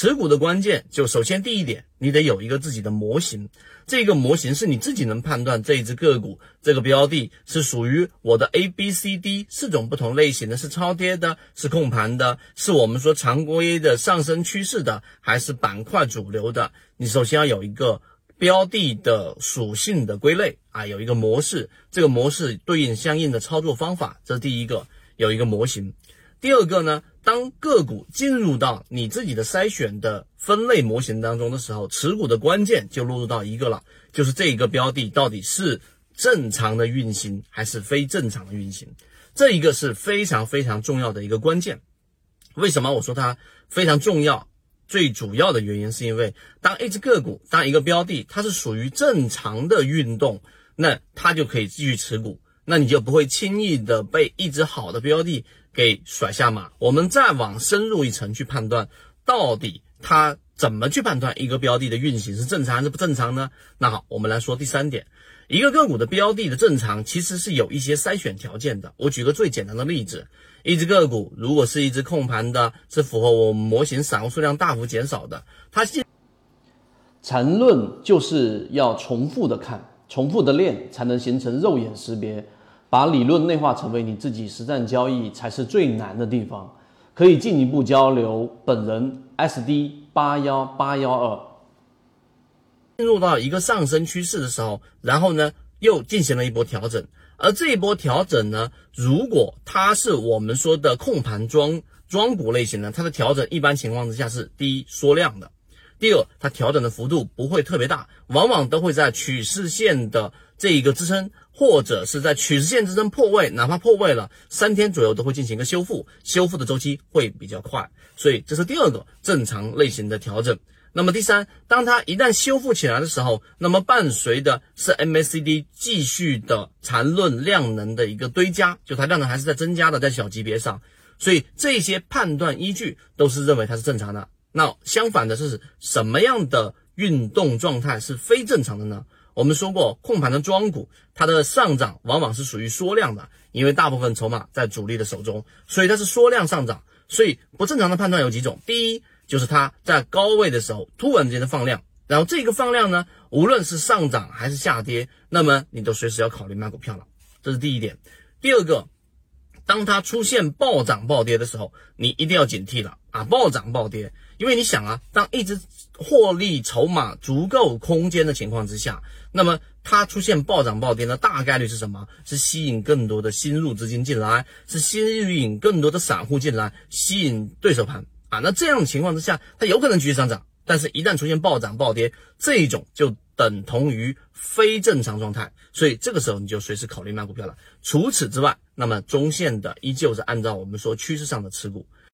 持股的关键就首先第一点，你得有一个自己的模型，这个模型是你自己能判断这一只个股这个标的是属于我的 A、B、C、D 四种不同类型的，是超跌的，是控盘的，是我们说常规的上升趋势的，还是板块主流的？你首先要有一个标的的属性的归类啊，有一个模式，这个模式对应相应的操作方法，这是第一个，有一个模型。第二个呢，当个股进入到你自己的筛选的分类模型当中的时候，持股的关键就落入到一个了，就是这一个标的到底是正常的运行还是非正常的运行，这一个是非常非常重要的一个关键。为什么我说它非常重要？最主要的原因是因为当一只个股，当一个标的它是属于正常的运动，那它就可以继续持股，那你就不会轻易的被一只好的标的。给甩下马，我们再往深入一层去判断，到底它怎么去判断一个标的的运行是正常还是不正常呢？那好，我们来说第三点，一个个股的标的的正常其实是有一些筛选条件的。我举个最简单的例子，一只个股如果是一只控盘的，是符合我们模型散户数量大幅减少的，它现缠论就是要重复的看，重复的练，才能形成肉眼识别。把理论内化成为你自己实战交易才是最难的地方。可以进一步交流。本人 SD 八幺八幺二。进入到一个上升趋势的时候，然后呢又进行了一波调整。而这一波调整呢，如果它是我们说的控盘庄庄股类型呢，它的调整一般情况之下是第一缩量的，第二它调整的幅度不会特别大，往往都会在趋势线的这一个支撑。或者是在趋势线支撑破位，哪怕破位了三天左右都会进行一个修复，修复的周期会比较快，所以这是第二个正常类型的调整。那么第三，当它一旦修复起来的时候，那么伴随的是 MACD 继续的缠论量能的一个堆加，就它量能还是在增加的，在小级别上，所以这些判断依据都是认为它是正常的。那相反的是什么样的运动状态是非正常的呢？我们说过，控盘的庄股，它的上涨往往是属于缩量的，因为大部分筹码在主力的手中，所以它是缩量上涨。所以不正常的判断有几种，第一就是它在高位的时候突然间的放量，然后这个放量呢，无论是上涨还是下跌，那么你都随时要考虑卖股票了，这是第一点。第二个，当它出现暴涨暴跌的时候，你一定要警惕了啊！暴涨暴跌。因为你想啊，当一只获利筹码足够空间的情况之下，那么它出现暴涨暴跌的大概率是什么？是吸引更多的新入资金进来，是吸引更多的散户进来，吸引对手盘啊。那这样的情况之下，它有可能继续上涨，但是一旦出现暴涨暴跌，这一种就等同于非正常状态，所以这个时候你就随时考虑卖股票了。除此之外，那么中线的依旧是按照我们说趋势上的持股。